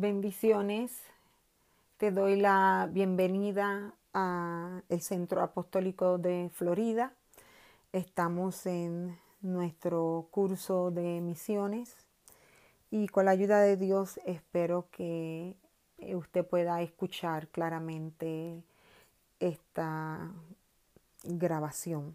Bendiciones. Te doy la bienvenida al Centro Apostólico de Florida. Estamos en nuestro curso de misiones y con la ayuda de Dios espero que usted pueda escuchar claramente esta grabación.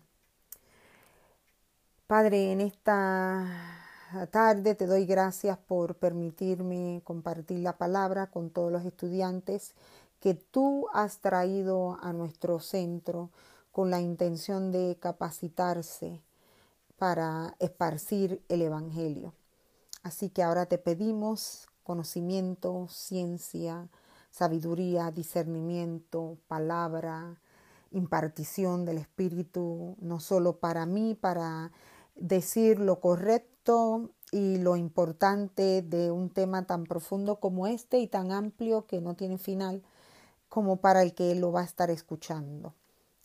Padre, en esta tarde. Te doy gracias por permitirme compartir la palabra con todos los estudiantes que tú has traído a nuestro centro con la intención de capacitarse para esparcir el Evangelio. Así que ahora te pedimos conocimiento, ciencia, sabiduría, discernimiento, palabra, impartición del Espíritu, no solo para mí, para decir lo correcto y lo importante de un tema tan profundo como este y tan amplio que no tiene final como para el que lo va a estar escuchando.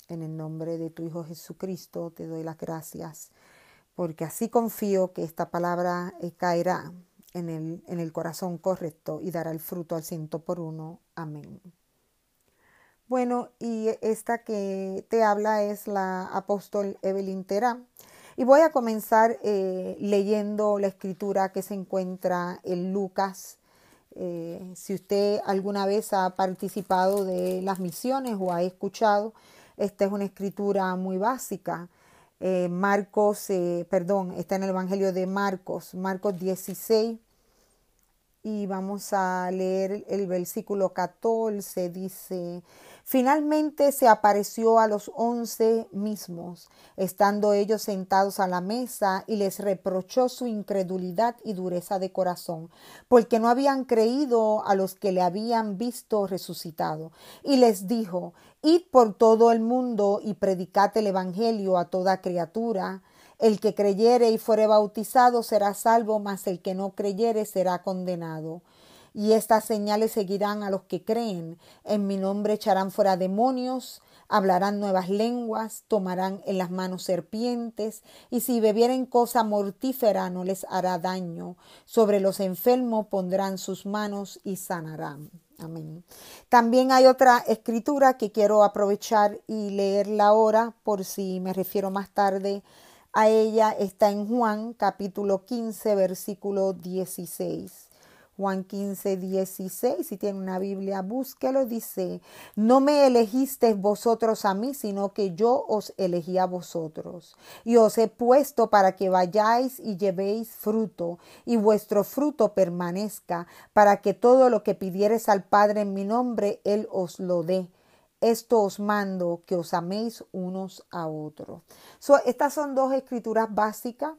En el nombre de tu Hijo Jesucristo te doy las gracias, porque así confío que esta palabra eh, caerá en el, en el corazón correcto y dará el fruto al ciento por uno. Amén. Bueno, y esta que te habla es la apóstol Evelyn Terá. Y voy a comenzar eh, leyendo la escritura que se encuentra en Lucas. Eh, si usted alguna vez ha participado de las misiones o ha escuchado, esta es una escritura muy básica. Eh, Marcos, perdón, está en el Evangelio de Marcos, Marcos 16. Y vamos a leer el versículo 14, dice, Finalmente se apareció a los once mismos, estando ellos sentados a la mesa, y les reprochó su incredulidad y dureza de corazón, porque no habían creído a los que le habían visto resucitado. Y les dijo, Id por todo el mundo y predicad el Evangelio a toda criatura. El que creyere y fuere bautizado será salvo, mas el que no creyere será condenado. Y estas señales seguirán a los que creen. En mi nombre echarán fuera demonios, hablarán nuevas lenguas, tomarán en las manos serpientes, y si bebieren cosa mortífera no les hará daño. Sobre los enfermos pondrán sus manos y sanarán. Amén. También hay otra escritura que quiero aprovechar y leerla ahora por si me refiero más tarde a ella. Está en Juan capítulo 15 versículo 16. Juan 15, 16, si tiene una Biblia, búsquelo, dice, no me elegisteis vosotros a mí, sino que yo os elegí a vosotros. Y os he puesto para que vayáis y llevéis fruto, y vuestro fruto permanezca, para que todo lo que pidieres al Padre en mi nombre, Él os lo dé. Esto os mando, que os améis unos a otros. estas son dos escrituras básicas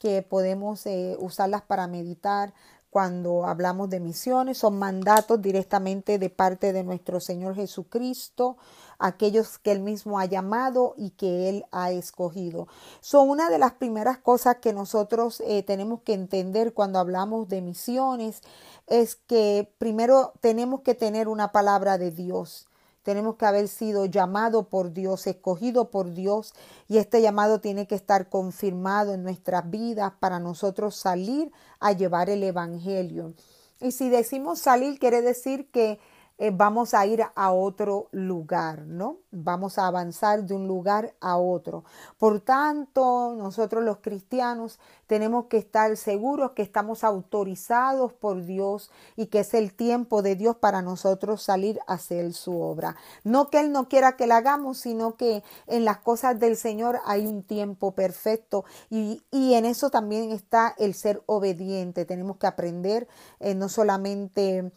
que podemos eh, usarlas para meditar, cuando hablamos de misiones, son mandatos directamente de parte de nuestro Señor Jesucristo, aquellos que Él mismo ha llamado y que Él ha escogido. Son una de las primeras cosas que nosotros eh, tenemos que entender cuando hablamos de misiones, es que primero tenemos que tener una palabra de Dios. Tenemos que haber sido llamado por Dios, escogido por Dios, y este llamado tiene que estar confirmado en nuestras vidas para nosotros salir a llevar el Evangelio. Y si decimos salir, quiere decir que eh, vamos a ir a otro lugar, ¿no? Vamos a avanzar de un lugar a otro. Por tanto, nosotros los cristianos tenemos que estar seguros que estamos autorizados por Dios y que es el tiempo de Dios para nosotros salir a hacer su obra. No que Él no quiera que la hagamos, sino que en las cosas del Señor hay un tiempo perfecto y, y en eso también está el ser obediente. Tenemos que aprender eh, no solamente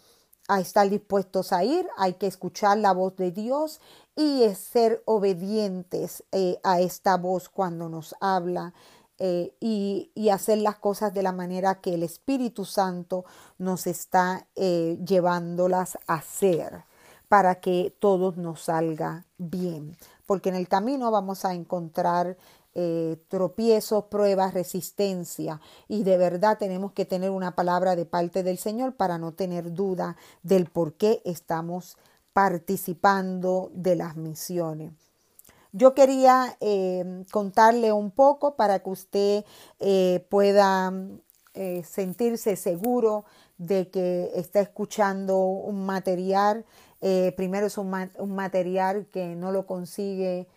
a estar dispuestos a ir, hay que escuchar la voz de Dios y ser obedientes eh, a esta voz cuando nos habla eh, y, hacer las cosas de la manera que el Espíritu Santo nos está eh, llevándolas a hacer para que todo nos salga bien. Porque en el camino vamos a encontrar eh, tropiezos, pruebas, resistencia. Y de verdad tenemos que tener una palabra de parte del Señor para no tener duda del por qué estamos participando de las misiones. Yo quería eh, contarle un poco para que usted eh, pueda sentirse seguro de que está escuchando un material. Eh, primero es un, un, material que no lo consigue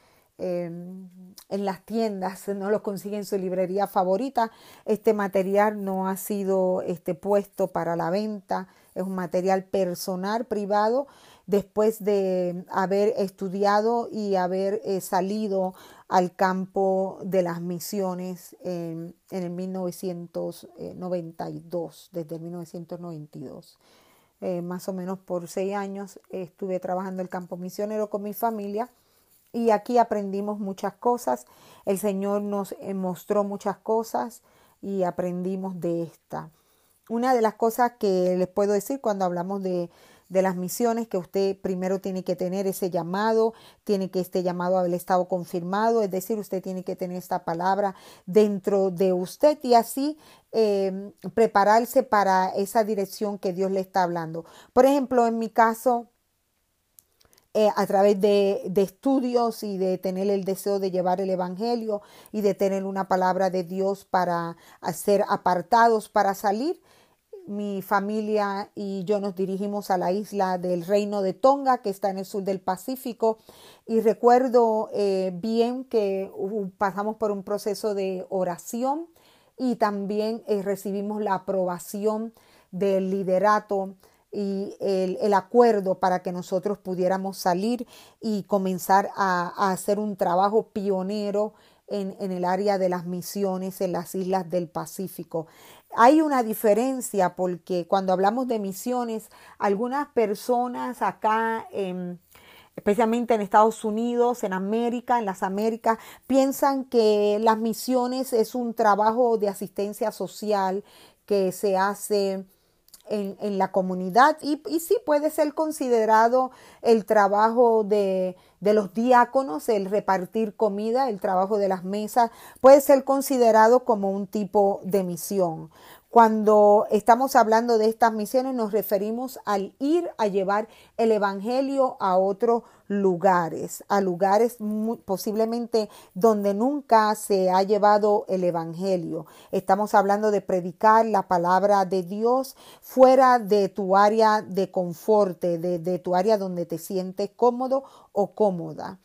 en las tiendas, no lo consigue en su librería favorita. Este material no ha sido este, puesto para la venta, es un material personal, privado, después de haber estudiado y haber eh, salido al campo de las misiones en, en el 1992, desde el 1992. Eh, más o menos por seis años estuve trabajando el campo misionero con mi familia y aquí aprendimos muchas cosas. El Señor nos eh, mostró muchas cosas y aprendimos de esta. Una de las cosas que les puedo decir cuando hablamos de de las misiones que usted primero tiene que tener ese llamado, tiene que este llamado haber estado confirmado, es decir, usted tiene que tener esta palabra dentro de usted y así em, prepararse para esa dirección que Dios le está hablando. Por ejemplo, en mi caso, eh, a través de, de, estudios y de tener el deseo de llevar el Evangelio y de tener una palabra de Dios para ser apartados, para salir mi familia y yo nos dirigimos a la isla del Reino de Tonga, que está en el sur del Pacífico. Y recuerdo eh, bien que pasamos por un proceso de oración y también eh, recibimos la aprobación del liderato y el, acuerdo para que nosotros pudiéramos salir y comenzar a, hacer un trabajo pionero en, en, el área de las misiones en las islas del Pacífico. Hay una diferencia porque cuando hablamos de misiones, algunas personas acá, especialmente en Estados Unidos, en América, en las Américas, piensan que las misiones es un trabajo de asistencia social que se hace en, la comunidad y, y, sí puede ser considerado el trabajo de, de los diáconos, el repartir comida, el trabajo de las mesas, puede ser considerado como un tipo de misión. Cuando estamos hablando de estas misiones nos referimos al ir a llevar el Evangelio a otros lugares, a lugares posiblemente donde nunca se ha llevado el Evangelio. Estamos hablando de predicar la palabra de Dios fuera de tu área de confort, de, tu área donde te sientes cómodo o cómoda.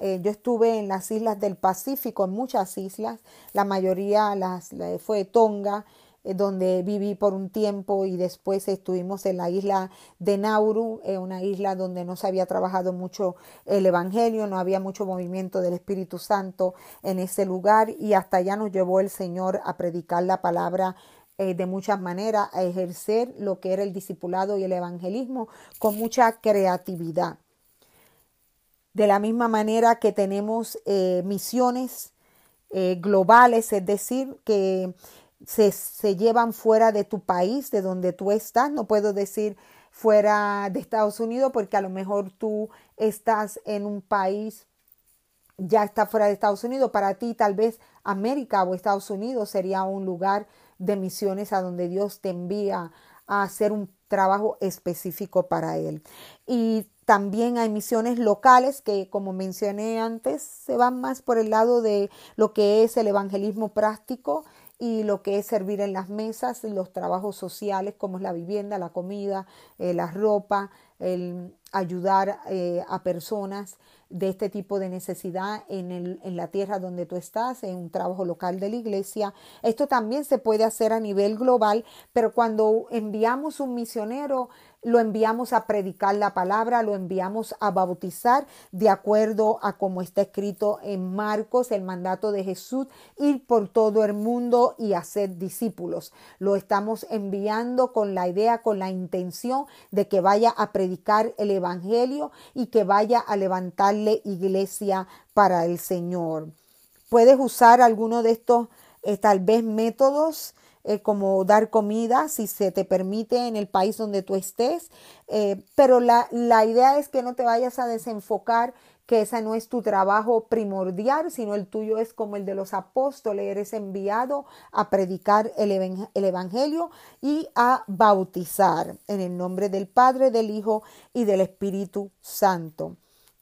Eh, yo estuve en las islas del Pacífico, en muchas islas, la mayoría las, fue Tonga, donde viví por un tiempo y después estuvimos en la isla de Nauru, eh, una isla donde no se había trabajado mucho el Evangelio, no había mucho movimiento del Espíritu Santo en ese lugar y hasta allá nos llevó el Señor a predicar la palabra eh, de muchas maneras, a ejercer lo que era el discipulado y el evangelismo con mucha creatividad. De la misma manera que tenemos misiones globales, es decir, que se, llevan fuera de tu país, de donde tú estás. No puedo decir fuera de Estados Unidos porque a lo mejor tú estás en un país, ya está fuera de Estados Unidos. Para ti tal vez América o Estados Unidos sería un lugar de misiones a donde Dios te envía a hacer un trabajo específico para Él. Y también hay misiones locales que, como mencioné antes, se van más por el lado de lo que es el evangelismo práctico y lo que es servir en las mesas, los trabajos sociales como es la vivienda, la comida, eh, la ropa, el ayudar eh, a personas de este tipo de necesidad en, el, en la tierra donde tú estás, en un trabajo local de la iglesia. Esto también se puede hacer a nivel global, pero cuando enviamos un misionero, lo enviamos a predicar la palabra, lo enviamos a bautizar de acuerdo a como está escrito en Marcos, el mandato de Jesús, ir por todo el mundo y hacer discípulos. Lo estamos enviando con la idea, con la intención de que vaya a predicar el Evangelio y que vaya a levantarle iglesia para el Señor. Puedes usar alguno de estos eh, tal vez métodos eh, como dar comida, si se te permite en el país donde tú estés, eh, pero la, la idea es que no te vayas a desenfocar que ese no es tu trabajo primordial, sino el tuyo es como el de los apóstoles, eres enviado a predicar el, el, Evangelio y a bautizar en el nombre del Padre, del Hijo y del Espíritu Santo.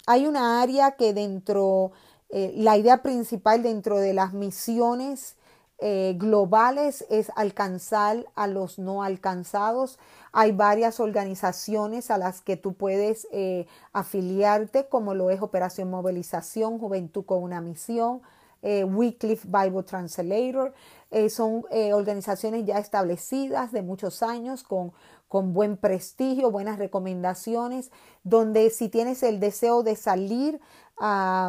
Hay una área que dentro, eh, la idea principal dentro de las misiones eh, globales es alcanzar a los no alcanzados. Hay varias organizaciones a las que tú puedes eh, afiliarte, como lo es Operación Movilización, Juventud con una Misión, eh, Wycliffe Bible Translator. son organizaciones ya establecidas de muchos años con, con buen prestigio, buenas recomendaciones, donde si tienes el deseo de salir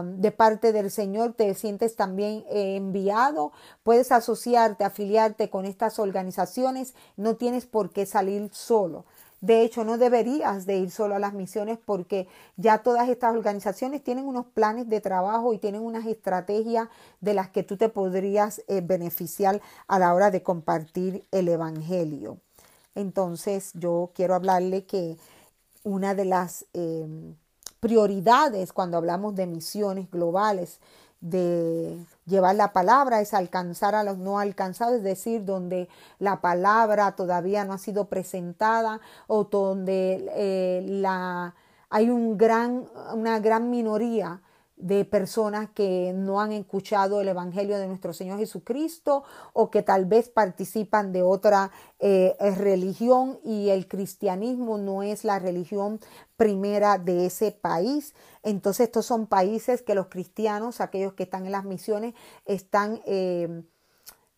de parte del Señor, te sientes también eh, enviado, puedes asociarte, afiliarte con estas organizaciones, no tienes por qué salir solo. De hecho, no deberías de ir solo a las misiones porque ya todas estas organizaciones tienen unos planes de trabajo y tienen unas estrategias de las que tú te podrías eh, beneficiar a la hora de compartir el Evangelio. Entonces, yo quiero hablarle que una de las em, prioridades cuando hablamos de misiones globales, de llevar la palabra, es alcanzar a los no alcanzados, es decir, donde la palabra todavía no ha sido presentada o donde eh, la, hay un gran, una gran minoría de personas que no han escuchado el Evangelio de nuestro Señor Jesucristo o que tal vez participan de otra eh, religión y el cristianismo no es la religión primera de ese país. Entonces estos son países que los cristianos, aquellos que están en las misiones, están... Eh,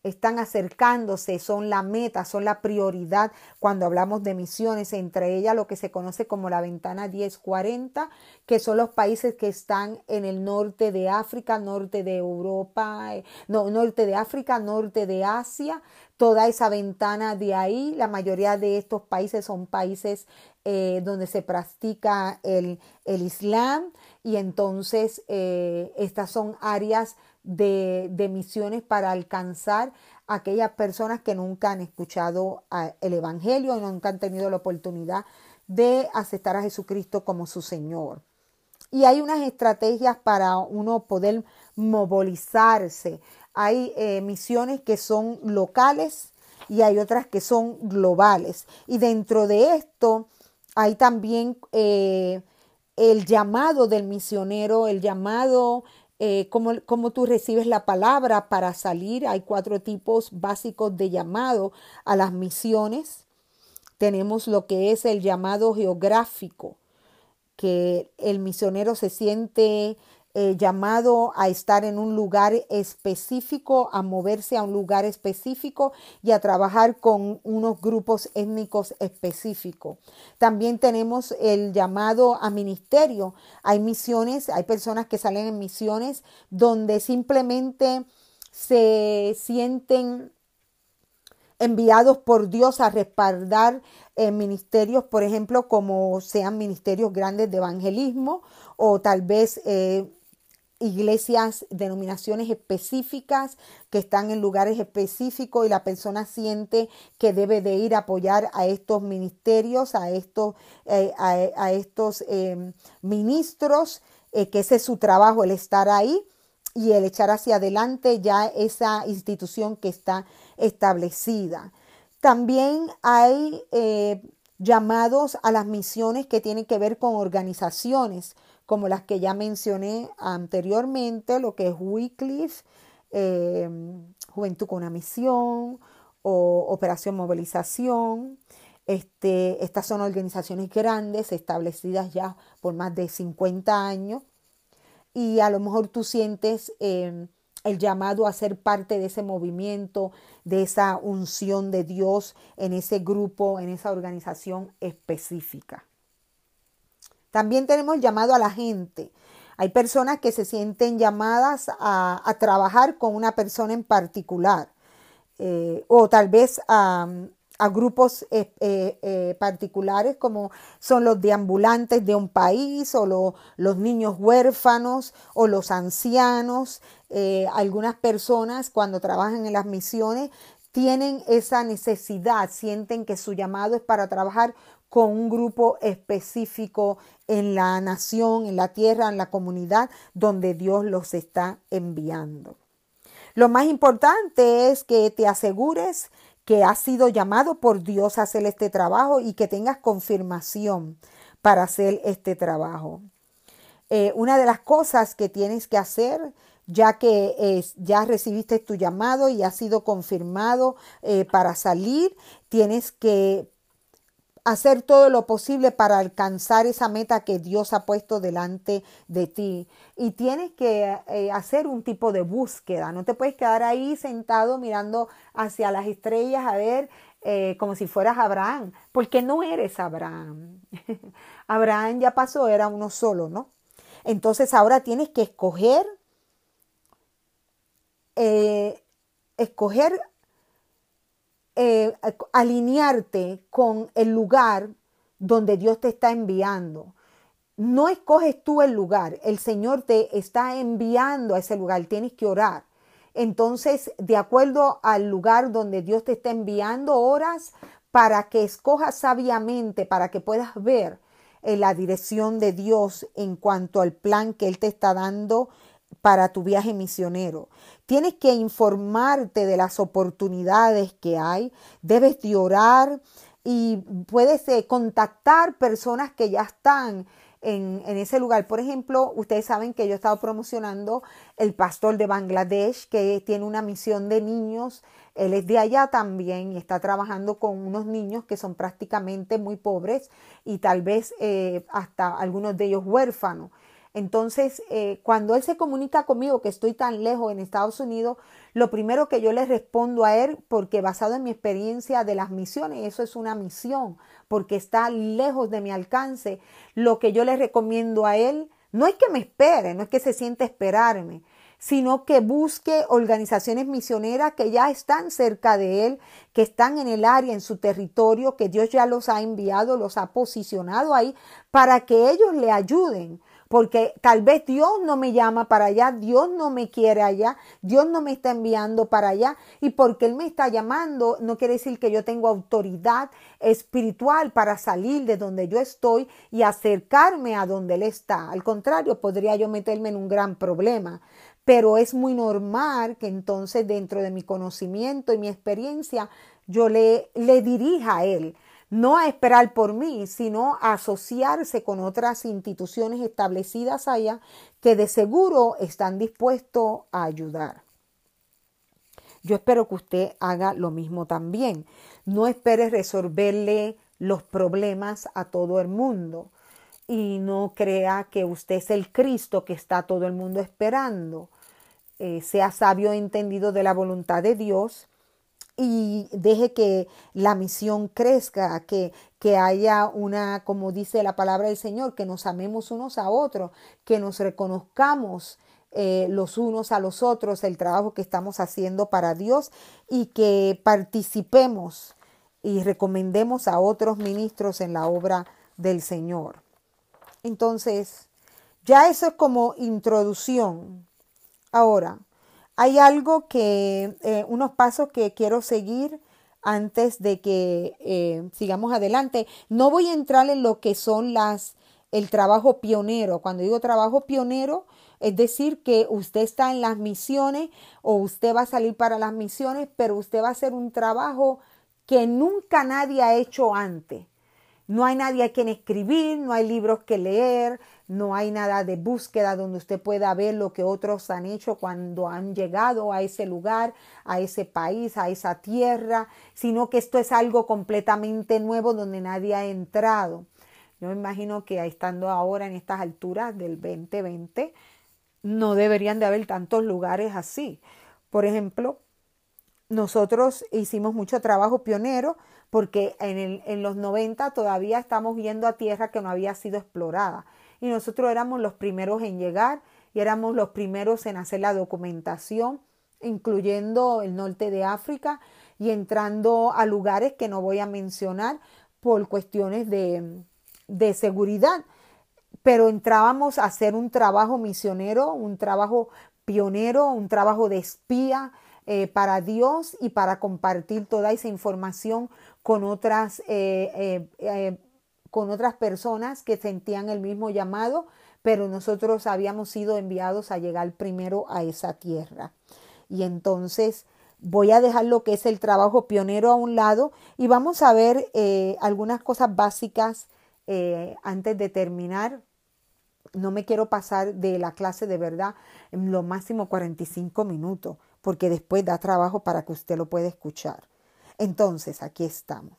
están acercándose, son la meta, son la prioridad cuando hablamos de misiones, entre ellas lo que se conoce como la ventana 1040, que son los países que están en el norte de África, norte de Europa, eh, no, norte de África, norte de Asia, toda esa ventana de ahí, la mayoría de estos países son países eh, donde se practica el, el Islam. Y entonces eh, estas son áreas de, misiones para alcanzar a aquellas personas que nunca han escuchado el Evangelio y nunca han tenido la oportunidad de aceptar a Jesucristo como su Señor. Y hay unas estrategias para uno poder movilizarse. Hay eh, misiones que son locales y hay otras que son globales. Y dentro de esto hay también eh, el llamado del misionero, el llamado eh, cómo, tú recibes la palabra para salir. Hay cuatro tipos básicos de llamado a las misiones. Tenemos lo que es el llamado geográfico, que el misionero se siente eh, llamado a estar en un lugar específico, a moverse a un lugar específico y a trabajar con unos grupos étnicos específicos. También tenemos el llamado a ministerio. Hay misiones, hay personas que salen en misiones donde simplemente se sienten enviados por Dios a respaldar eh, ministerios, por ejemplo, como sean ministerios grandes de evangelismo o tal vez eh, iglesias, denominaciones específicas que están en lugares específicos y la persona siente que debe de ir a apoyar a estos ministerios, a estos, eh, a, estos em, ministros, eh, que ese es su trabajo, el estar ahí y el echar hacia adelante ya esa institución que está establecida. También hay eh, llamados a las misiones que tienen que ver con organizaciones como las que ya mencioné anteriormente, lo que es Wycliffe, eh, Juventud con una Misión o Operación Movilización. Este, estas son organizaciones grandes, establecidas ya por más de 50 años, y a lo mejor tú sientes eh, el llamado a ser parte de ese movimiento, de esa unción de Dios en ese grupo, en esa organización específica. También tenemos llamado a la gente. Hay personas que se sienten llamadas a, trabajar con una persona en particular eh, o tal vez a, grupos eh, eh, particulares como son los deambulantes de un país o los niños huérfanos o los ancianos. algunas personas cuando trabajan en las misiones tienen esa necesidad, sienten que su llamado es para trabajar con un grupo específico en la nación, en la tierra, en la comunidad donde Dios los está enviando. Lo más importante es que te asegures que has sido llamado por Dios a hacer este trabajo y que tengas confirmación para hacer este trabajo. Eh, una de las cosas que tienes que hacer ya que ya recibiste tu llamado y ha sido confirmado eh, para salir, tienes que hacer todo lo posible para alcanzar esa meta que Dios ha puesto delante de ti. Y tienes que eh, hacer un tipo de búsqueda. No te puedes quedar ahí sentado mirando hacia las estrellas a ver eh, como si fueras Abraham, porque no eres Abraham. Abraham ya pasó, era uno solo, ¿no? Entonces ahora tienes que escoger, eh, escoger eh, alinearte con el lugar donde Dios te está enviando. No escoges tú el lugar, el Señor te está enviando a ese lugar, tienes que orar. Entonces, de acuerdo al lugar donde Dios te está enviando, oras para que escojas sabiamente, para que puedas ver eh, la dirección de Dios en cuanto al plan que Él te está dando para tu viaje misionero. Tienes que informarte de las oportunidades que hay, debes de orar y puedes eh, contactar personas que ya están en, en, ese lugar. Por ejemplo, ustedes saben que yo he estado promocionando el pastor de Bangladesh que tiene una misión de niños. Él es de allá también y está trabajando con unos niños que son prácticamente muy pobres y tal vez eh, hasta algunos de ellos huérfanos. Entonces, eh, cuando él se comunica conmigo que estoy tan lejos en Estados Unidos, lo primero que yo le respondo a él, porque basado en mi experiencia de las misiones, eso es una misión, porque está lejos de mi alcance, lo que yo le recomiendo a él no es que me espere, no es que se siente esperarme, sino que busque organizaciones misioneras que ya están cerca de él, que están en el área, en su territorio, que Dios ya los ha enviado, los ha posicionado ahí, para que ellos le ayuden porque tal vez Dios no me llama para allá, Dios no me quiere allá, Dios no me está enviando para allá y porque Él me está llamando no quiere decir que yo tengo autoridad espiritual para salir de donde yo estoy y acercarme a donde Él está. Al contrario, podría yo meterme en un gran problema. Pero es muy normal que entonces dentro de mi conocimiento y mi experiencia yo le, le dirija a Él no a esperar por mí, sino a asociarse con otras instituciones establecidas allá que de seguro están dispuestos a ayudar. Yo espero que usted haga lo mismo también. No espere resolverle los problemas a todo el mundo y no crea que usted es el Cristo que está todo el mundo esperando. Eh, sea sabio entendido de la voluntad de Dios y deje que la misión crezca, que, que haya una, como dice la palabra del Señor, que nos amemos unos a otros, que nos reconozcamos eh, los unos a los otros el trabajo que estamos haciendo para Dios y que participemos y recomendemos a otros ministros en la obra del Señor. Entonces, ya eso es como introducción. Ahora, hay algo que, eh, unos pasos que quiero seguir antes de que eh, sigamos adelante. No voy a entrar en lo que son las, el trabajo pionero. Cuando digo trabajo pionero, es decir, que usted está en las misiones o usted va a salir para las misiones, pero usted va a hacer un trabajo que nunca nadie ha hecho antes. No hay nadie a quien escribir, no hay libros que leer, no hay nada de búsqueda donde usted pueda ver lo que otros han hecho cuando han llegado a ese lugar, a ese país, a esa tierra, sino que esto es algo completamente nuevo donde nadie ha entrado. Yo me imagino que estando ahora en estas alturas del 2020, no deberían de haber tantos lugares así. Por ejemplo, nosotros hicimos mucho trabajo pionero porque en, los 90 todavía estamos viendo a tierra que no había sido explorada y nosotros éramos los primeros en llegar y éramos los primeros en hacer la documentación, incluyendo el norte de África y entrando a lugares que no voy a mencionar por cuestiones de, de seguridad. Pero entrábamos a hacer un trabajo misionero, un trabajo pionero, un trabajo de espía eh, para Dios y para compartir toda esa información con otras eh, eh, con otras personas que sentían el mismo llamado, pero nosotros habíamos sido enviados a llegar primero a esa tierra. Y entonces voy a dejar lo que es el trabajo pionero a un lado y vamos a ver eh, algunas cosas básicas eh, antes de terminar no me quiero pasar de la clase de verdad en lo máximo 45 minutos, porque después da trabajo para que usted lo pueda escuchar. Entonces, aquí estamos.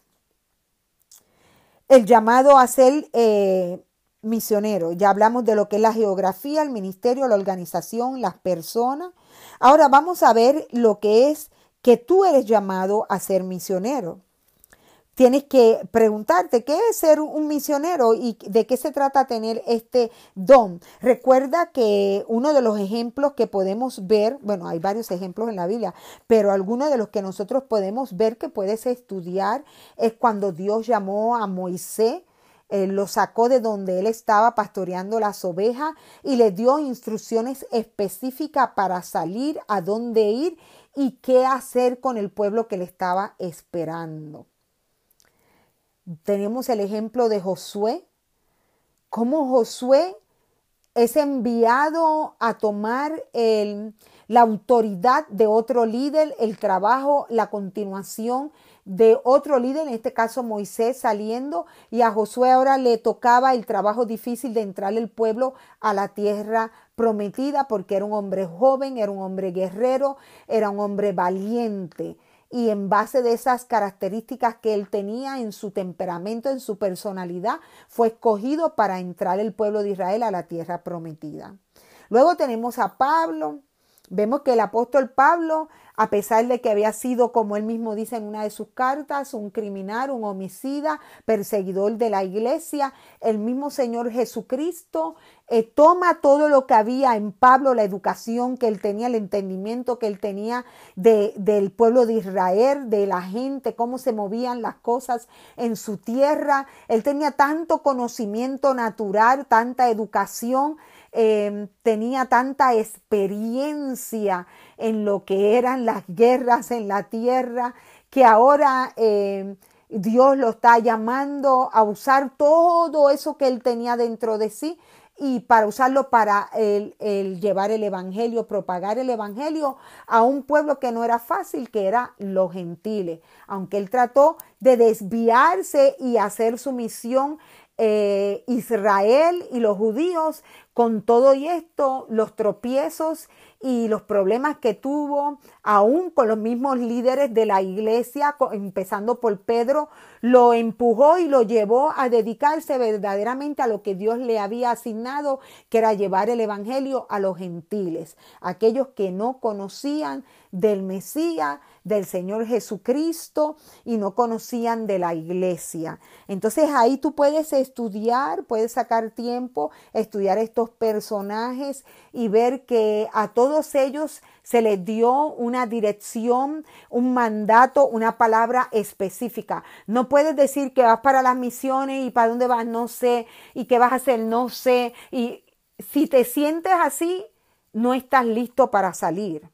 El llamado a ser eh, misionero. Ya hablamos de lo que es la geografía, el ministerio, la organización, las personas. Ahora vamos a ver lo que es que tú eres llamado a ser misionero tienes que preguntarte qué es ser un misionero y de qué se trata tener este don. Recuerda que uno de los ejemplos que podemos ver, bueno, hay varios ejemplos en la Biblia, pero alguno de los que nosotros podemos ver que puedes estudiar es cuando Dios llamó a Moisés. lo sacó de donde él estaba pastoreando las ovejas y le dio instrucciones específicas para salir, a dónde ir y qué hacer con el pueblo que le estaba esperando. Tenemos el ejemplo de Josué, cómo Josué es enviado a tomar la autoridad de otro líder, el trabajo, la continuación de otro líder, en este caso Moisés saliendo, y a Josué ahora le tocaba el trabajo difícil de entrar el pueblo a la tierra prometida, porque era un hombre joven, era un hombre guerrero, era un hombre valiente y en base de esas características que él tenía en su temperamento, en su personalidad, fue escogido para entrar el pueblo de Israel a la tierra prometida. Luego tenemos a Pablo. Vemos que el apóstol Pablo a pesar de que había sido, como él mismo dice en una de sus cartas, un criminal, un homicida, perseguidor de la iglesia, el mismo Señor Jesucristo eh, toma todo lo que había en Pablo, la educación que él tenía, el entendimiento que él tenía de, del pueblo de Israel, de la gente, cómo se movían las cosas en su tierra. Él tenía tanto conocimiento natural, tanta educación, eh, tenía tanta experiencia en lo que eran las guerras en la tierra, que ahora eh, Dios lo está llamando a usar todo eso que él tenía dentro de sí y para usarlo para el, llevar el Evangelio, propagar el Evangelio a un pueblo que no era fácil, que era los gentiles. Aunque él trató de desviarse y hacer su misión eh, Israel y los judíos, con todo y esto, los tropiezos y los problemas que tuvo, aún con los mismos líderes de la iglesia, empezando por Pedro, lo empujó y lo llevó a dedicarse verdaderamente a lo que Dios le había asignado, que era llevar el Evangelio a los gentiles, aquellos que no conocían del Mesías, del Señor Jesucristo y no conocían de la iglesia. Entonces ahí tú puedes estudiar, puedes sacar tiempo, estudiar estos personajes y ver que a todos ellos se les dio una dirección, un mandato, una palabra específica. No puedes decir que vas para las misiones y para dónde vas, no sé, y qué vas a hacer, no sé. Y si te sientes así, no estás listo para salir.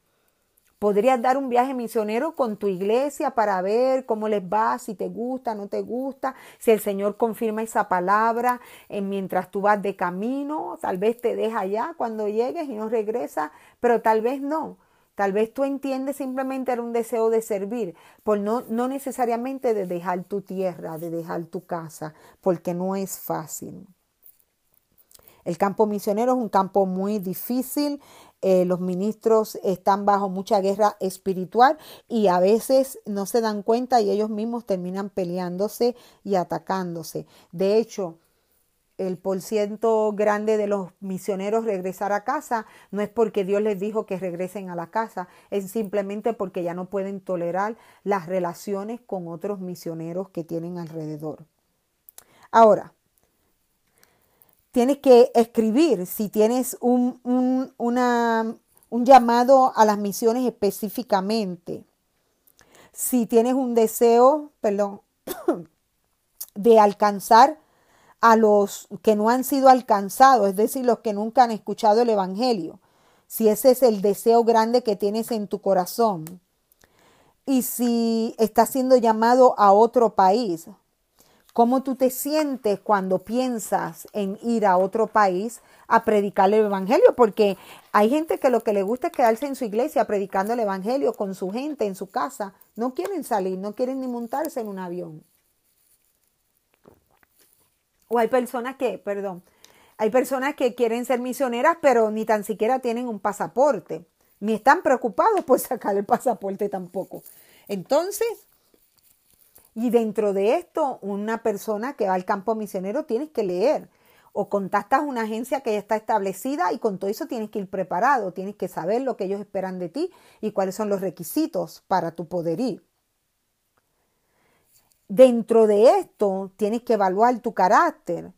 Podrías dar un viaje misionero con tu iglesia para ver cómo les va, si te gusta, no te gusta, si el Señor confirma esa palabra eh, mientras tú vas de camino, tal vez te deja allá cuando llegues y no regresa, pero tal vez no. Tal vez tú entiendes simplemente era un deseo de servir, por no, no necesariamente de dejar tu tierra, de dejar tu casa, porque no es fácil. El campo misionero es un campo muy difícil, eh, los ministros están bajo mucha guerra espiritual y a veces no se dan cuenta y ellos mismos terminan peleándose y atacándose. De hecho, el por ciento grande de los misioneros regresar a casa no es porque Dios les dijo que regresen a la casa, es simplemente porque ya no pueden tolerar las relaciones con otros misioneros que tienen alrededor. Ahora, tienes que escribir si tienes un, un llamado a las misiones específicamente. Si tienes un deseo, perdón, de alcanzar a los que no han sido alcanzados, es decir, los que nunca han escuchado el Evangelio. Si ese es el deseo grande que tienes en tu corazón. Y si estás siendo llamado a otro país, ¿Cómo tú te sientes cuando piensas en ir a otro país a predicar el Evangelio? Porque hay gente que lo que le gusta es quedarse en su iglesia predicando el Evangelio con su gente en su casa. No quieren salir, no quieren ni montarse en un avión. O hay personas que, perdón, Hay personas que quieren ser misioneras, pero ni tan siquiera tienen un pasaporte, ni están preocupados por sacar el pasaporte tampoco. Entonces, y dentro de esto, una persona que va al campo misionero tienes que leer. O contactas una agencia que ya está establecida y con todo eso tienes que ir preparado, tienes que saber lo que ellos esperan de ti y cuáles son los requisitos para tu poder ir. Dentro de esto tienes que evaluar tu carácter,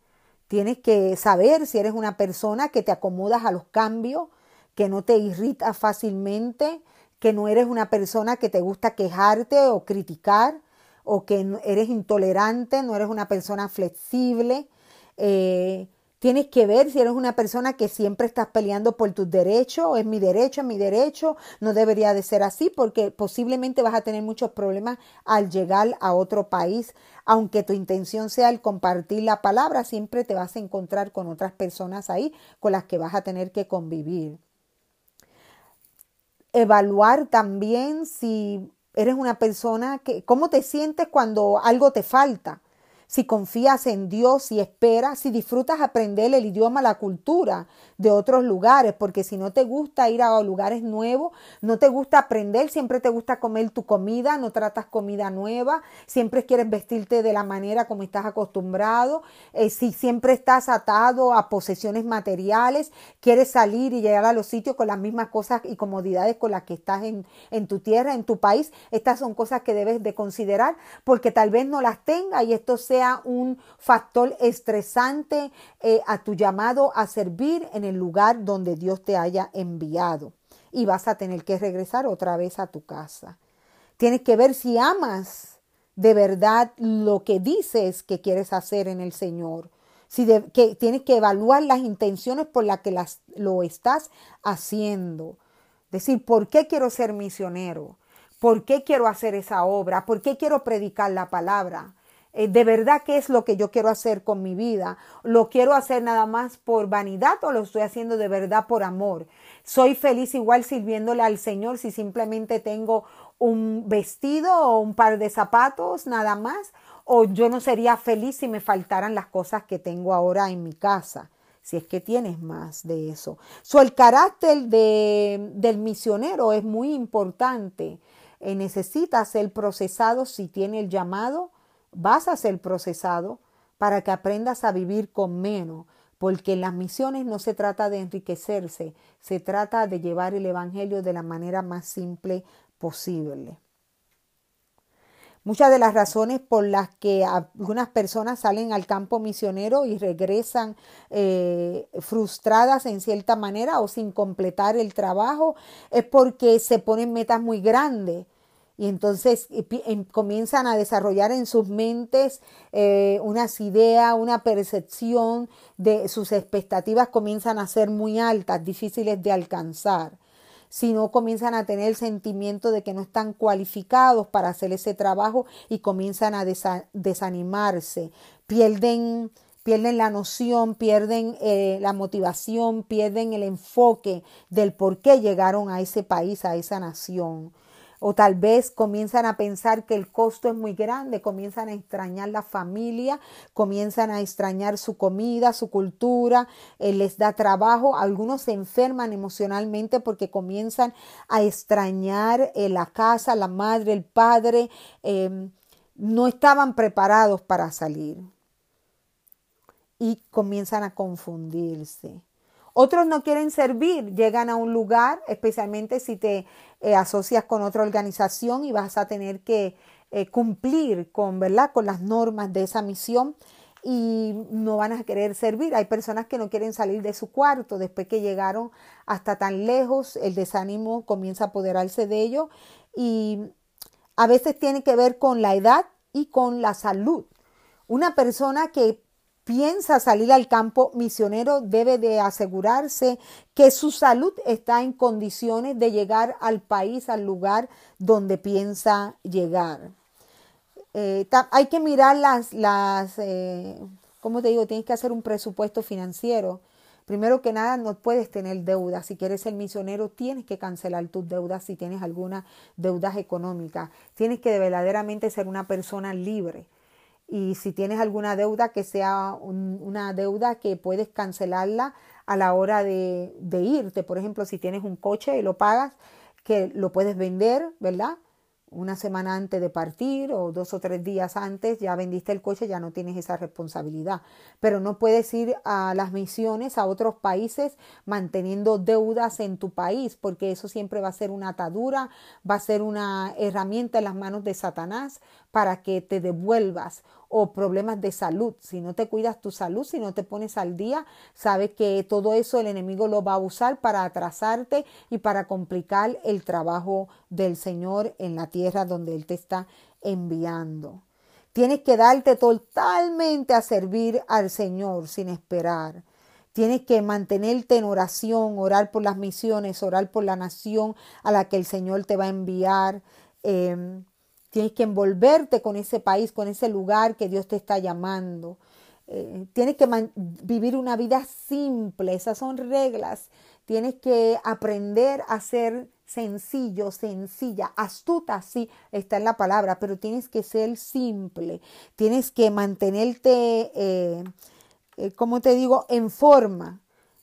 tienes que saber si eres una persona que te acomodas a los cambios, que no te irrita fácilmente, que no eres una persona que te gusta quejarte o criticar, o que eres intolerante, no eres una persona flexible, eh, tienes que ver si eres una persona que siempre estás peleando por tus derechos, es mi derecho, es mi derecho, no debería de ser así porque posiblemente vas a tener muchos problemas al llegar a otro país. Aunque tu intención sea el compartir la palabra, siempre te vas a encontrar con otras personas ahí con las que vas a tener que convivir. Evaluar también si eres una persona que, cómo te sientes cuando algo te falta si confías en Dios, si esperas, si disfrutas aprender el idioma, la cultura de otros lugares, porque si no te gusta ir a lugares nuevos, no te gusta aprender, siempre te gusta comer tu comida, no tratas comida nueva, siempre quieres vestirte de la manera como estás acostumbrado, eh, si siempre estás atado a posesiones materiales, quieres salir y llegar a los sitios con las mismas cosas y comodidades con las que estás en, tu tierra, en tu país, estas son cosas que debes de considerar porque tal vez no las tenga y esto sea un factor estresante eh, a tu llamado a servir en el lugar donde Dios te haya enviado. Y vas a tener que regresar otra vez a tu casa. Tienes que ver si amas de verdad lo que dices que quieres hacer en el Señor. Si que tienes que evaluar las intenciones por las que las, lo estás haciendo. Decir, ¿por qué quiero ser misionero? ¿Por qué quiero hacer esa obra? ¿Por qué quiero predicar la palabra? Eh, de verdad qué es lo que yo quiero hacer con mi vida. ¿Lo quiero hacer nada más por vanidad o lo estoy haciendo de verdad por amor? ¿Soy feliz igual sirviéndole al Señor si simplemente tengo un vestido o un par de zapatos nada más? ¿O yo no sería feliz si me faltaran las cosas que tengo ahora en mi casa? si es que tienes más de eso. So, el carácter de, del misionero es muy importante. Eh, necesita ser procesado si tiene el llamado vas a ser procesado para que aprendas a vivir con menos, porque en las misiones no se trata de enriquecerse, se trata de llevar el Evangelio de la manera más simple posible. Muchas de las razones por las que algunas personas salen al campo misionero y regresan eh, frustradas en cierta manera o sin completar el trabajo es porque se ponen metas muy grandes y entonces em, comienzan a desarrollar en sus mentes eh, unas ideas, una percepción de sus expectativas comienzan a ser muy altas, difíciles de alcanzar. Si no comienzan a tener el sentimiento de que no están cualificados para hacer ese trabajo y comienzan a desanimarse, pierden pierden la noción, pierden eh, la motivación, pierden el enfoque del por qué llegaron a ese país, a esa nación o tal vez comienzan a pensar que el costo es muy grande, comienzan a extrañar la familia, comienzan a extrañar su comida, su cultura, eh, les da trabajo, algunos se enferman emocionalmente porque comienzan a extrañar eh, la casa, la madre, el padre, em, no estaban preparados para salir y comienzan a confundirse. Otros no quieren servir, llegan a un lugar, especialmente si te eh, asocias con otra organización y vas a tener que eh, cumplir con, ¿verdad? con las normas de esa misión y no van a querer servir. Hay personas que no quieren salir de su cuarto después que llegaron hasta tan lejos, el desánimo comienza a apoderarse de ellos y a veces tiene que ver con la edad y con la salud. Una persona que piensa salir al campo misionero debe de asegurarse que su salud está en condiciones de llegar al país, al lugar donde piensa llegar. Eh, hay que mirar las, las eh, ¿cómo te digo? Tienes que hacer un presupuesto financiero. Primero que nada, no puedes tener deudas. Si quieres ser misionero, tienes que cancelar tus deudas si tienes alguna deudas económicas. Tienes que verdaderamente ser una persona libre y si tienes alguna deuda que sea una deuda que puedes cancelarla a la hora de, de irte. Por ejemplo, si tienes un coche y lo pagas, que lo puedes vender, ¿verdad? una semana antes de partir o dos o tres días antes ya vendiste el coche, ya no tienes esa responsabilidad. Pero no puedes ir a las misiones a otros países manteniendo deudas en tu país, porque eso siempre va a ser una atadura, va a ser una herramienta en las manos de Satanás para que te devuelvas o problemas de salud. Si no te cuidas tu salud, si no te pones al día, sabes que todo eso el enemigo lo va a usar para atrasarte y para complicar el trabajo del Señor en la tierra donde Él te está enviando. Tienes que darte totalmente a servir al Señor sin esperar. Tienes que mantenerte en oración, orar por las misiones, orar por la nación a la que el Señor te va a enviar. Em, Tienes que envolverte con ese país, con ese lugar que Dios te está llamando. Eh, tienes que vivir una vida simple, esas son reglas. Tienes que aprender a ser sencillo, sencilla, astuta, sí, está en la palabra, pero tienes que ser simple. Tienes que mantenerte, eh, eh, como te digo, en forma.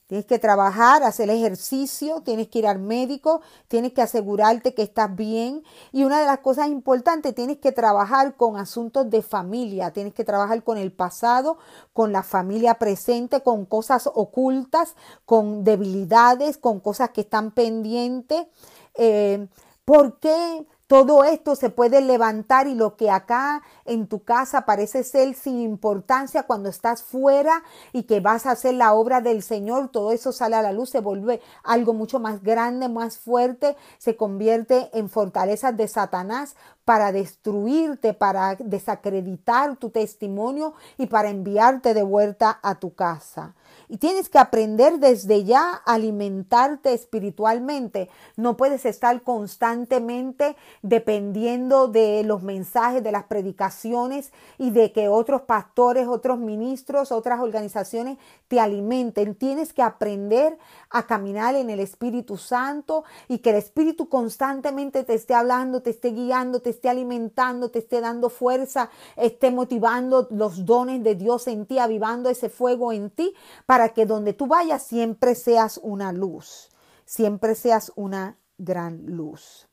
Tienes que trabajar, hacer ejercicio, tienes que ir al médico, tienes que asegurarte que estás bien. Y una de las cosas importantes, tienes que trabajar con asuntos de familia, tienes que trabajar con el pasado, con la familia presente, con cosas ocultas, con debilidades, con cosas que están pendientes. Eh, ¿Por qué? Todo esto se puede levantar y lo que acá en tu casa parece ser sin importancia cuando estás fuera y que vas a hacer la obra del Señor, todo eso sale a la luz, se vuelve algo mucho más grande, más fuerte, se convierte en fortalezas de Satanás para destruirte, para desacreditar tu testimonio y para enviarte de vuelta a tu casa. Y tienes que aprender desde ya a alimentarte espiritualmente. No puedes estar constantemente dependiendo de los mensajes, de las predicaciones y de que otros pastores, otros ministros, otras organizaciones te alimenten. Tienes que aprender a caminar en el Espíritu Santo y que el Espíritu constantemente te esté hablando, te esté guiando, te esté alimentando, te esté dando fuerza, esté motivando los dones de Dios en ti, avivando ese fuego en ti para que donde tú vayas siempre seas una luz, siempre seas una gran luz.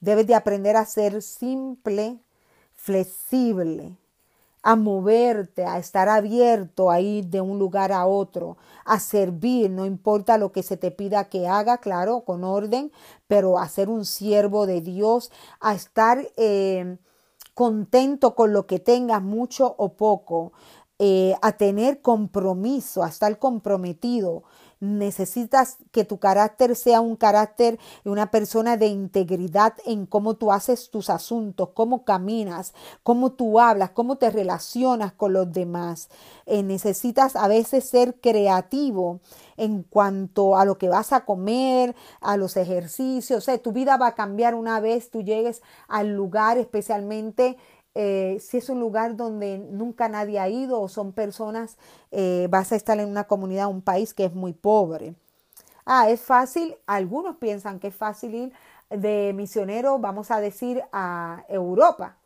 Debes de aprender a ser simple, flexible, a moverte, a estar abierto a ir de un lugar a otro, a servir, no importa lo que se te pida que haga, claro, con orden, pero a ser un siervo de Dios, a estar eh, contento con lo que tengas, mucho o poco, eh, a tener compromiso, a estar comprometido. Necesitas que tu carácter sea un carácter de una persona de integridad en cómo tú haces tus asuntos, cómo caminas, cómo tú hablas, cómo te relacionas con los demás. Eh, necesitas a veces ser creativo en cuanto a lo que vas a comer, a los ejercicios. O sea, tu vida va a cambiar una vez tú llegues al lugar, especialmente eh, si es un lugar donde nunca nadie ha ido o son personas, eh, vas a estar en una comunidad, un país que es muy pobre. Ah, es fácil, algunos piensan que es fácil ir de misionero, vamos a decir, a Europa,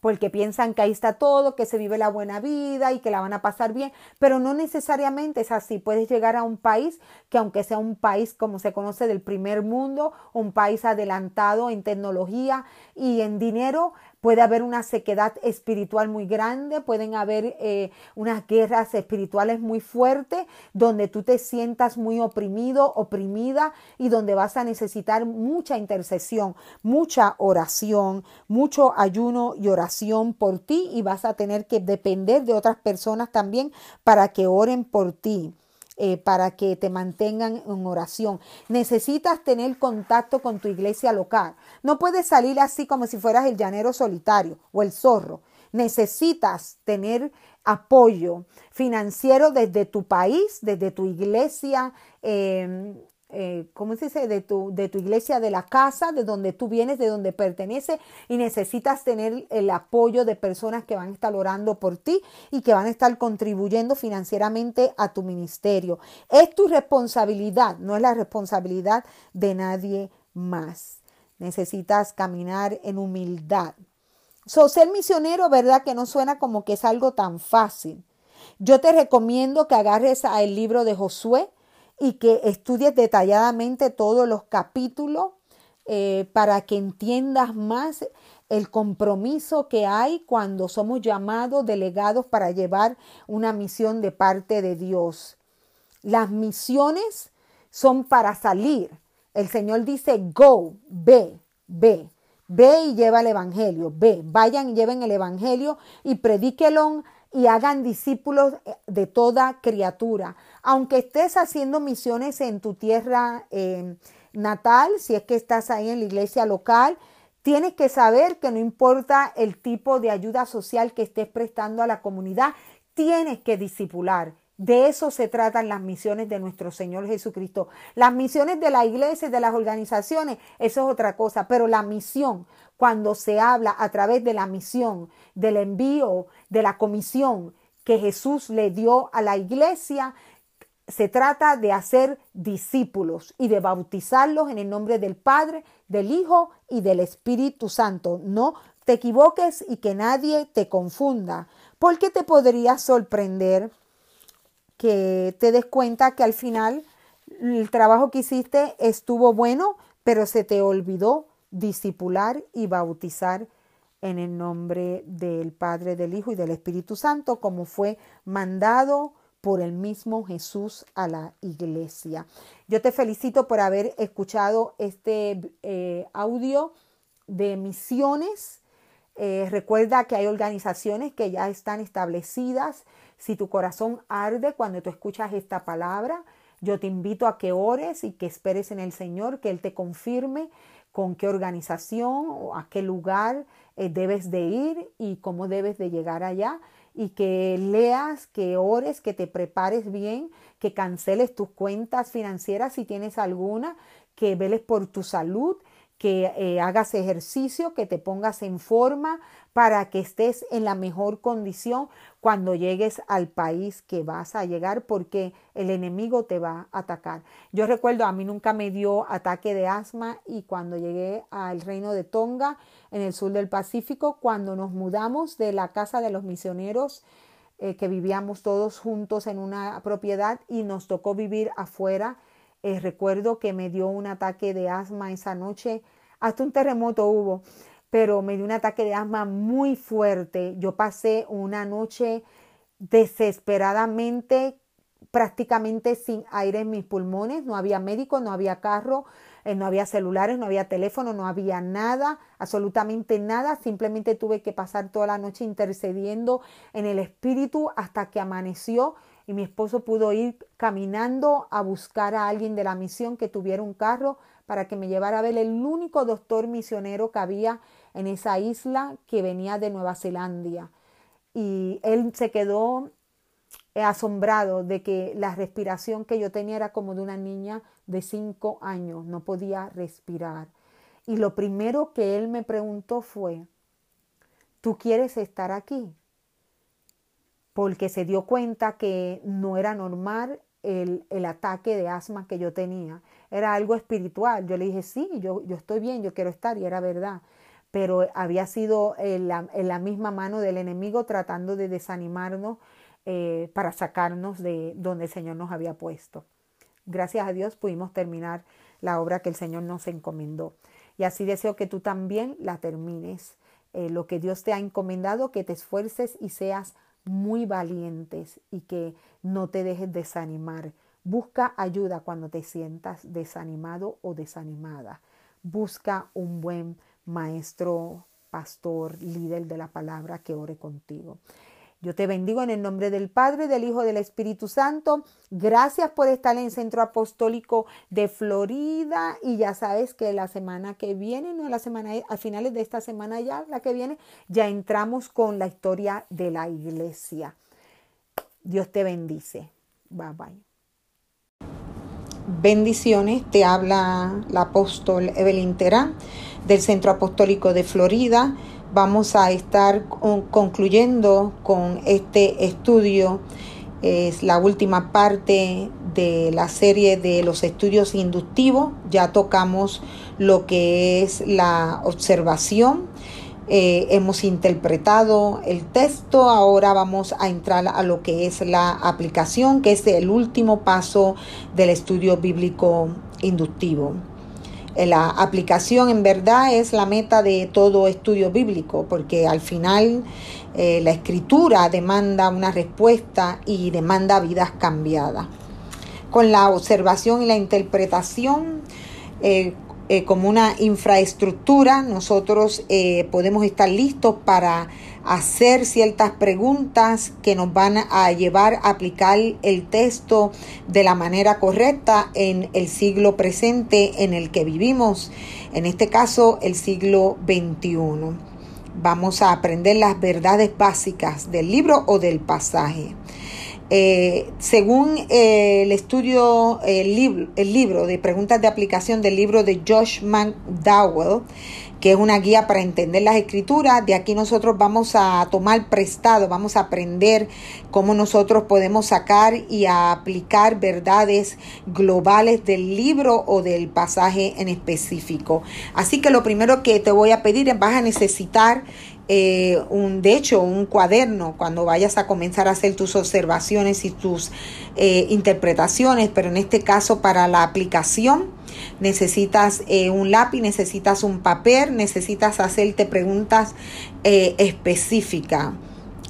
porque piensan que ahí está todo, que se vive la buena vida y que la van a pasar bien, pero no necesariamente es así. Puedes llegar a un país que aunque sea un país como se conoce del primer mundo, un país adelantado en tecnología y en dinero, puede haber una sequedad espiritual muy grande, pueden haber eh, unas guerras espirituales muy fuertes, donde tú te sientas muy oprimido, oprimida y donde vas a necesitar mucha intercesión, mucha oración, mucho ayuno y oración por ti y vas a tener que depender de otras personas también para que oren por ti. Eh, para que te mantengan en oración. Necesitas tener contacto con tu iglesia local. No puedes salir así como si fueras el llanero solitario o el zorro. Necesitas tener apoyo financiero desde tu país, desde tu iglesia, eh, eh, ¿cómo se dice? De tu, de tu iglesia, de la casa, de donde tú vienes, de donde perteneces y necesitas tener el apoyo de personas que van a estar orando por ti y que van a estar contribuyendo financieramente a tu ministerio. Es tu responsabilidad, no es la responsabilidad de nadie más. Necesitas caminar en humildad. So, ser misionero, ¿verdad? Que no suena como que es algo tan fácil. Yo te recomiendo que agarres el libro de Josué y que estudies detalladamente todos los capítulos eh, para que entiendas más el compromiso que hay cuando somos llamados, delegados para llevar una misión de parte de Dios. Las misiones son para salir. El Señor dice, go, ve, ve. Ve y lleva el Evangelio, ve, vayan y lleven el Evangelio y predíquelo y hagan discípulos eh, de toda criatura. Aunque estés haciendo misiones en tu tierra eh, natal, si es que estás ahí en la iglesia local, tienes que saber que no importa el tipo de ayuda social que estés prestando a la comunidad, tienes que discipular. De eso se tratan las misiones de nuestro Señor Jesucristo. Las misiones de la iglesia y de las organizaciones, eso es otra cosa, pero la misión, cuando se habla a través de la misión, del envío, de la comisión que Jesús le dio a la iglesia, se trata de hacer discípulos y de bautizarlos en el nombre del Padre, del Hijo y del Espíritu Santo. No te equivoques y que nadie te confunda, porque te podría sorprender que te des cuenta que al final el trabajo que hiciste estuvo bueno, pero se te olvidó discipular y bautizar en el nombre del Padre, del Hijo y del Espíritu Santo, como fue mandado por el mismo Jesús a la iglesia. Yo te felicito por haber escuchado este eh, audio de misiones. Eh, recuerda que hay organizaciones que ya están establecidas si tu corazón arde cuando tú escuchas esta palabra, yo te invito a que ores y que esperes en el Señor, que Él te confirme con qué organización o a qué lugar eh, debes de ir y cómo debes de llegar allá y que leas, que ores, que te prepares bien, que canceles tus cuentas financieras si tienes alguna, que veles por tu salud, que eh, hagas ejercicio, que te pongas en forma para que estés en la mejor condición cuando llegues al país que vas a llegar porque el enemigo te va a atacar. Yo recuerdo, a mí nunca me dio ataque de asma y cuando llegué al reino de Tonga, en el sur del Pacífico, cuando nos mudamos de la casa de los misioneros, eh, que vivíamos todos juntos en una propiedad y nos tocó vivir afuera, eh, recuerdo que me dio un ataque de asma esa noche, hasta un terremoto hubo pero me dio un ataque de asma muy fuerte. Yo pasé una noche desesperadamente, prácticamente sin aire en mis pulmones. No había médico, no había carro, eh, no había celulares, no había teléfono, no había nada, absolutamente nada. Simplemente tuve que pasar toda la noche intercediendo en el espíritu hasta que amaneció y mi esposo pudo ir caminando a buscar a alguien de la misión que tuviera un carro para que me llevara a ver el único doctor misionero que había en esa isla que venía de Nueva Zelanda. Y él se quedó eh, asombrado de que la respiración que yo tenía era como de una niña de cinco años, no podía respirar. Y lo primero que él me preguntó fue, ¿tú quieres estar aquí? Porque se dio cuenta que no era normal el, el, ataque de asma que yo tenía, era algo espiritual. Yo le dije, sí, yo, yo estoy bien, yo quiero estar, y era verdad pero había sido en la, misma mano del enemigo tratando de desanimarnos eh, para sacarnos de donde el Señor nos había puesto. Gracias a Dios pudimos terminar la obra que el Señor nos encomendó. Y así deseo que tú también la termines. Eh, lo que Dios te ha encomendado, que te esfuerces y seas muy valientes y que no te dejes desanimar. Busca ayuda cuando te sientas desanimado o desanimada. Busca un buen maestro, pastor, líder de la palabra que ore contigo. Yo te bendigo en el nombre del Padre, del Hijo, del Espíritu Santo. Gracias por estar en el Centro Apostólico de Florida. Y ya sabes que la semana que viene, no la semana, a finales de esta semana ya, la que viene, ya entramos con la historia de la iglesia. Dios te bendice. Bye bye. Bendiciones, te habla la apóstol Evelyn Terán del Centro Apostólico de Florida. Vamos a estar concluyendo con este estudio. Es la última parte de la serie de los estudios inductivos. Ya tocamos lo que es la observación. Eh, hemos interpretado el texto, ahora vamos a entrar a lo que es la aplicación, que es el último paso del estudio bíblico inductivo. Eh, la aplicación en verdad es la meta de todo estudio bíblico, porque al final eh, la escritura demanda una respuesta y demanda vidas cambiadas. Con la observación y la interpretación, como una infraestructura, nosotros eh, podemos estar listos para hacer ciertas preguntas que nos van a llevar a aplicar el texto de la manera correcta en el siglo presente en el que vivimos, en este caso el siglo XXI. Vamos a aprender las verdades básicas del libro o del pasaje. Eh, según eh, el estudio, el libro, el libro de preguntas de aplicación del libro de Josh McDowell, que es una guía para entender las escrituras. De aquí nosotros vamos a tomar prestado, vamos a aprender cómo nosotros podemos sacar y aplicar verdades globales del libro o del pasaje en específico. Así que lo primero que te voy a pedir es vas a necesitar eh, un, de hecho, un cuaderno cuando vayas a comenzar a hacer tus observaciones y tus eh, interpretaciones, pero en este caso para la aplicación necesitas eh, un lápiz, necesitas un papel, necesitas hacerte preguntas específicas.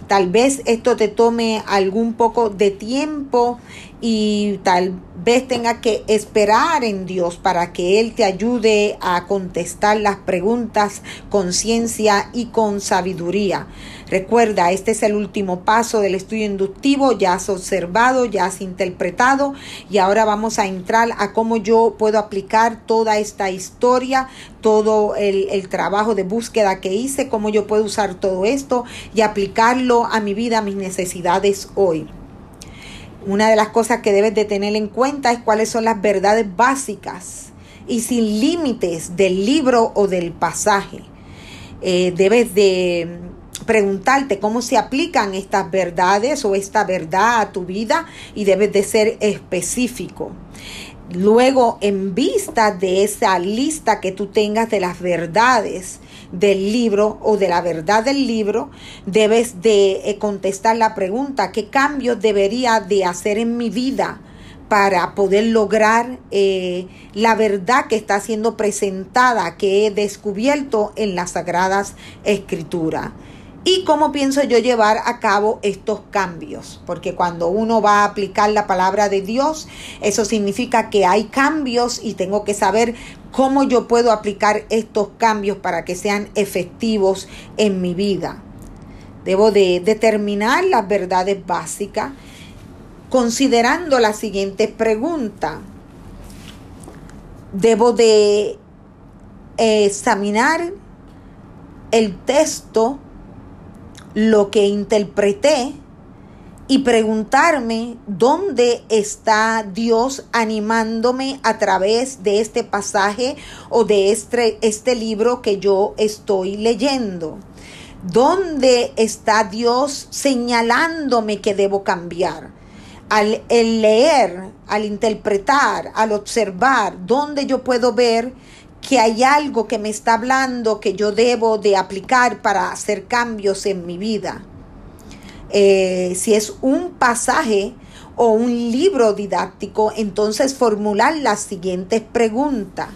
Tal vez esto te tome algún poco de tiempo y tal vez tenga que esperar en Dios para que Él te ayude a contestar las preguntas con ciencia y con sabiduría. Recuerda, este es el último paso del estudio inductivo, ya has observado, ya has interpretado y ahora vamos a entrar a cómo yo puedo aplicar toda esta historia, todo el, el trabajo de búsqueda que hice, cómo yo puedo usar todo esto y aplicarlo a mi vida, a mis necesidades hoy. Una de las cosas que debes de tener en cuenta es cuáles son las verdades básicas y sin límites del libro o del pasaje. Eh, debes de preguntarte cómo se aplican estas verdades o esta verdad a tu vida y debes de ser específico. Luego, en vista de esa lista que tú tengas de las verdades, del libro o de la verdad del libro, debes de eh, contestar la pregunta, ¿qué cambios debería de hacer en mi vida? para poder lograr eh, la verdad que está siendo presentada, que he descubierto en las sagradas escrituras y cómo pienso yo llevar a cabo estos cambios. Porque cuando uno va a aplicar la palabra de Dios, eso significa que hay cambios y tengo que saber cómo yo puedo aplicar estos cambios para que sean efectivos en mi vida. Debo de determinar las verdades básicas considerando la siguiente pregunta. Debo de examinar el texto lo que interpreté y preguntarme dónde está Dios animándome a través de este pasaje o de este, este libro que yo estoy leyendo. ¿Dónde está Dios señalándome que debo cambiar? Al leer, al interpretar, al observar, ¿dónde yo puedo ver que hay algo que me está hablando que yo debo de aplicar para hacer cambios en mi vida. Eh, si es un pasaje o un libro didáctico, entonces formular las siguientes preguntas.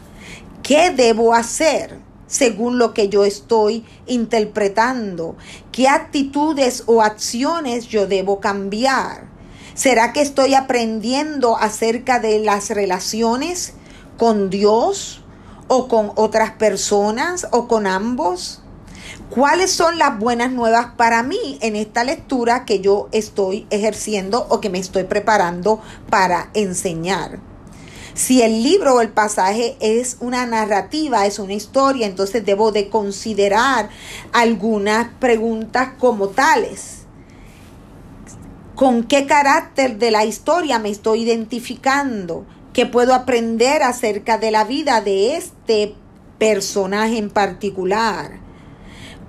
¿Qué debo hacer? según lo que yo estoy interpretando. ¿Qué actitudes o acciones yo debo cambiar? ¿Será que estoy aprendiendo acerca de las relaciones con Dios? o con otras personas o con ambos? ¿Cuáles son las buenas nuevas para mí en esta lectura que yo estoy ejerciendo o que me estoy preparando para enseñar? Si el libro o el pasaje es una narrativa, es una historia, entonces debo de considerar algunas preguntas como tales. ¿Con qué carácter de la historia me estoy identificando? que puedo aprender acerca de la vida de este personaje en particular.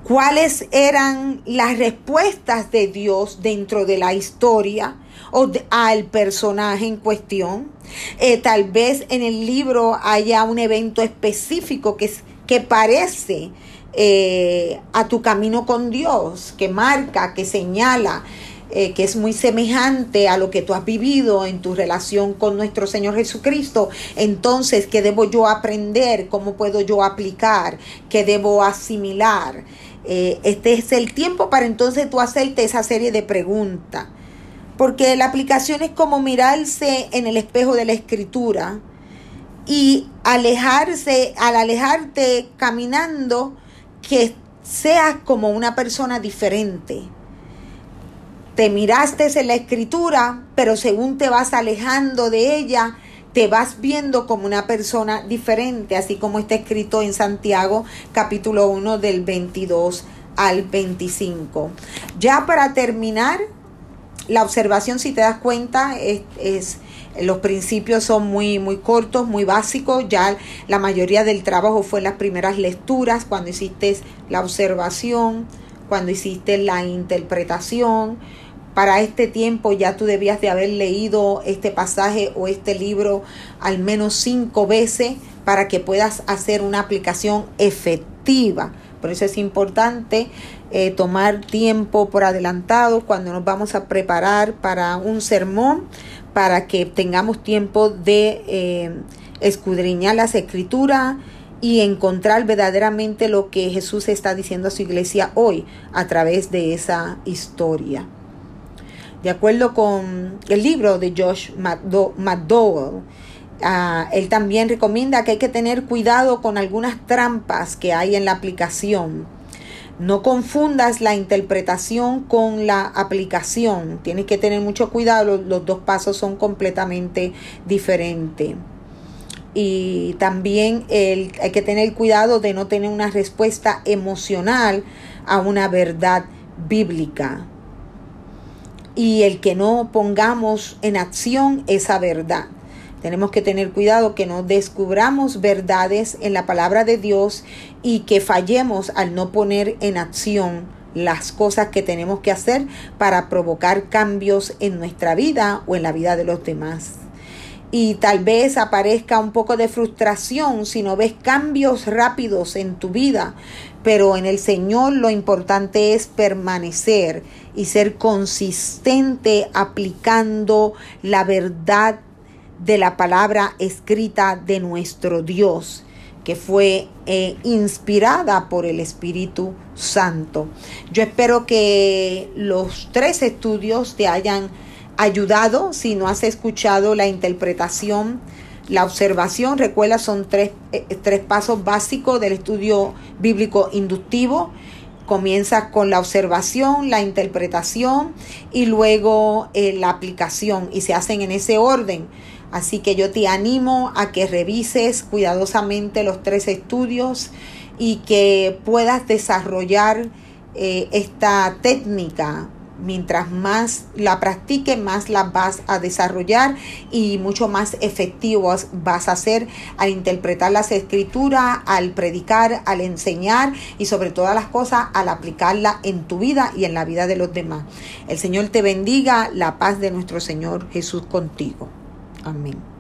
¿Cuáles eran las respuestas de Dios dentro de la historia o al personaje en cuestión? Eh, tal vez en el libro haya un evento específico que que parece eh, a tu camino con Dios, que marca, que señala, eh, que es muy semejante a lo que tú has vivido en tu relación con nuestro Señor Jesucristo. Entonces, ¿qué debo yo aprender? ¿Cómo puedo yo aplicar? ¿Qué debo asimilar? Eh, este es el tiempo para entonces tú hacerte esa serie de preguntas. Porque la aplicación es como mirarse en el espejo de la escritura y alejarse, al alejarte caminando, que seas como una persona diferente. Te miraste en la escritura, pero según te vas alejando de ella, te vas viendo como una persona diferente, así como está escrito en Santiago capítulo 1 del 22 al 25. Ya para terminar, la observación, si te das cuenta, es, es los principios son muy, muy cortos, muy básicos. Ya la mayoría del trabajo fue en las primeras lecturas, cuando hiciste la observación, cuando hiciste la interpretación. Para este tiempo ya tú debías de haber leído este pasaje o este libro al menos cinco veces para que puedas hacer una aplicación efectiva. Por eso es importante eh, tomar tiempo por adelantado cuando nos vamos a preparar para un sermón para que tengamos tiempo de eh, escudriñar las escrituras y encontrar verdaderamente lo que Jesús está diciendo a su iglesia hoy a través de esa historia. De acuerdo con el libro de Josh McDowell, ah, él también recomienda que hay que tener cuidado con algunas trampas que hay en la aplicación no confundas la interpretación con la aplicación. Tienes que tener mucho cuidado, los, dos pasos son completamente diferentes. Y también hay que tener cuidado de no tener una respuesta emocional a una verdad bíblica. Y el que no pongamos en acción esa verdad. Tenemos que tener cuidado que no descubramos verdades en la palabra de Dios y que fallemos al no poner en acción las cosas que tenemos que hacer para provocar cambios en nuestra vida o en la vida de los demás. Y tal vez aparezca un poco de frustración si no ves cambios rápidos en tu vida, pero en el Señor lo importante es permanecer y ser consistente aplicando la verdad de la palabra escrita de nuestro Dios, que fue eh, inspirada por el Espíritu Santo. Yo espero que los tres estudios te hayan ayudado. Si no has escuchado la interpretación, la observación, recuerda, son tres, eh, tres pasos básicos del estudio bíblico inductivo comienza con la observación, la interpretación y luego eh, la aplicación y se hacen en ese orden. Así que yo te animo a que revises cuidadosamente los tres estudios y que puedas desarrollar eh, esta técnica. Mientras más la practiques, más la vas a desarrollar y mucho más efectivo vas a ser al interpretar las escrituras, al predicar, al enseñar y sobre todas las cosas al aplicarla en tu vida y en la vida de los demás. El Señor te bendiga, la paz de nuestro Señor Jesús contigo. Amén.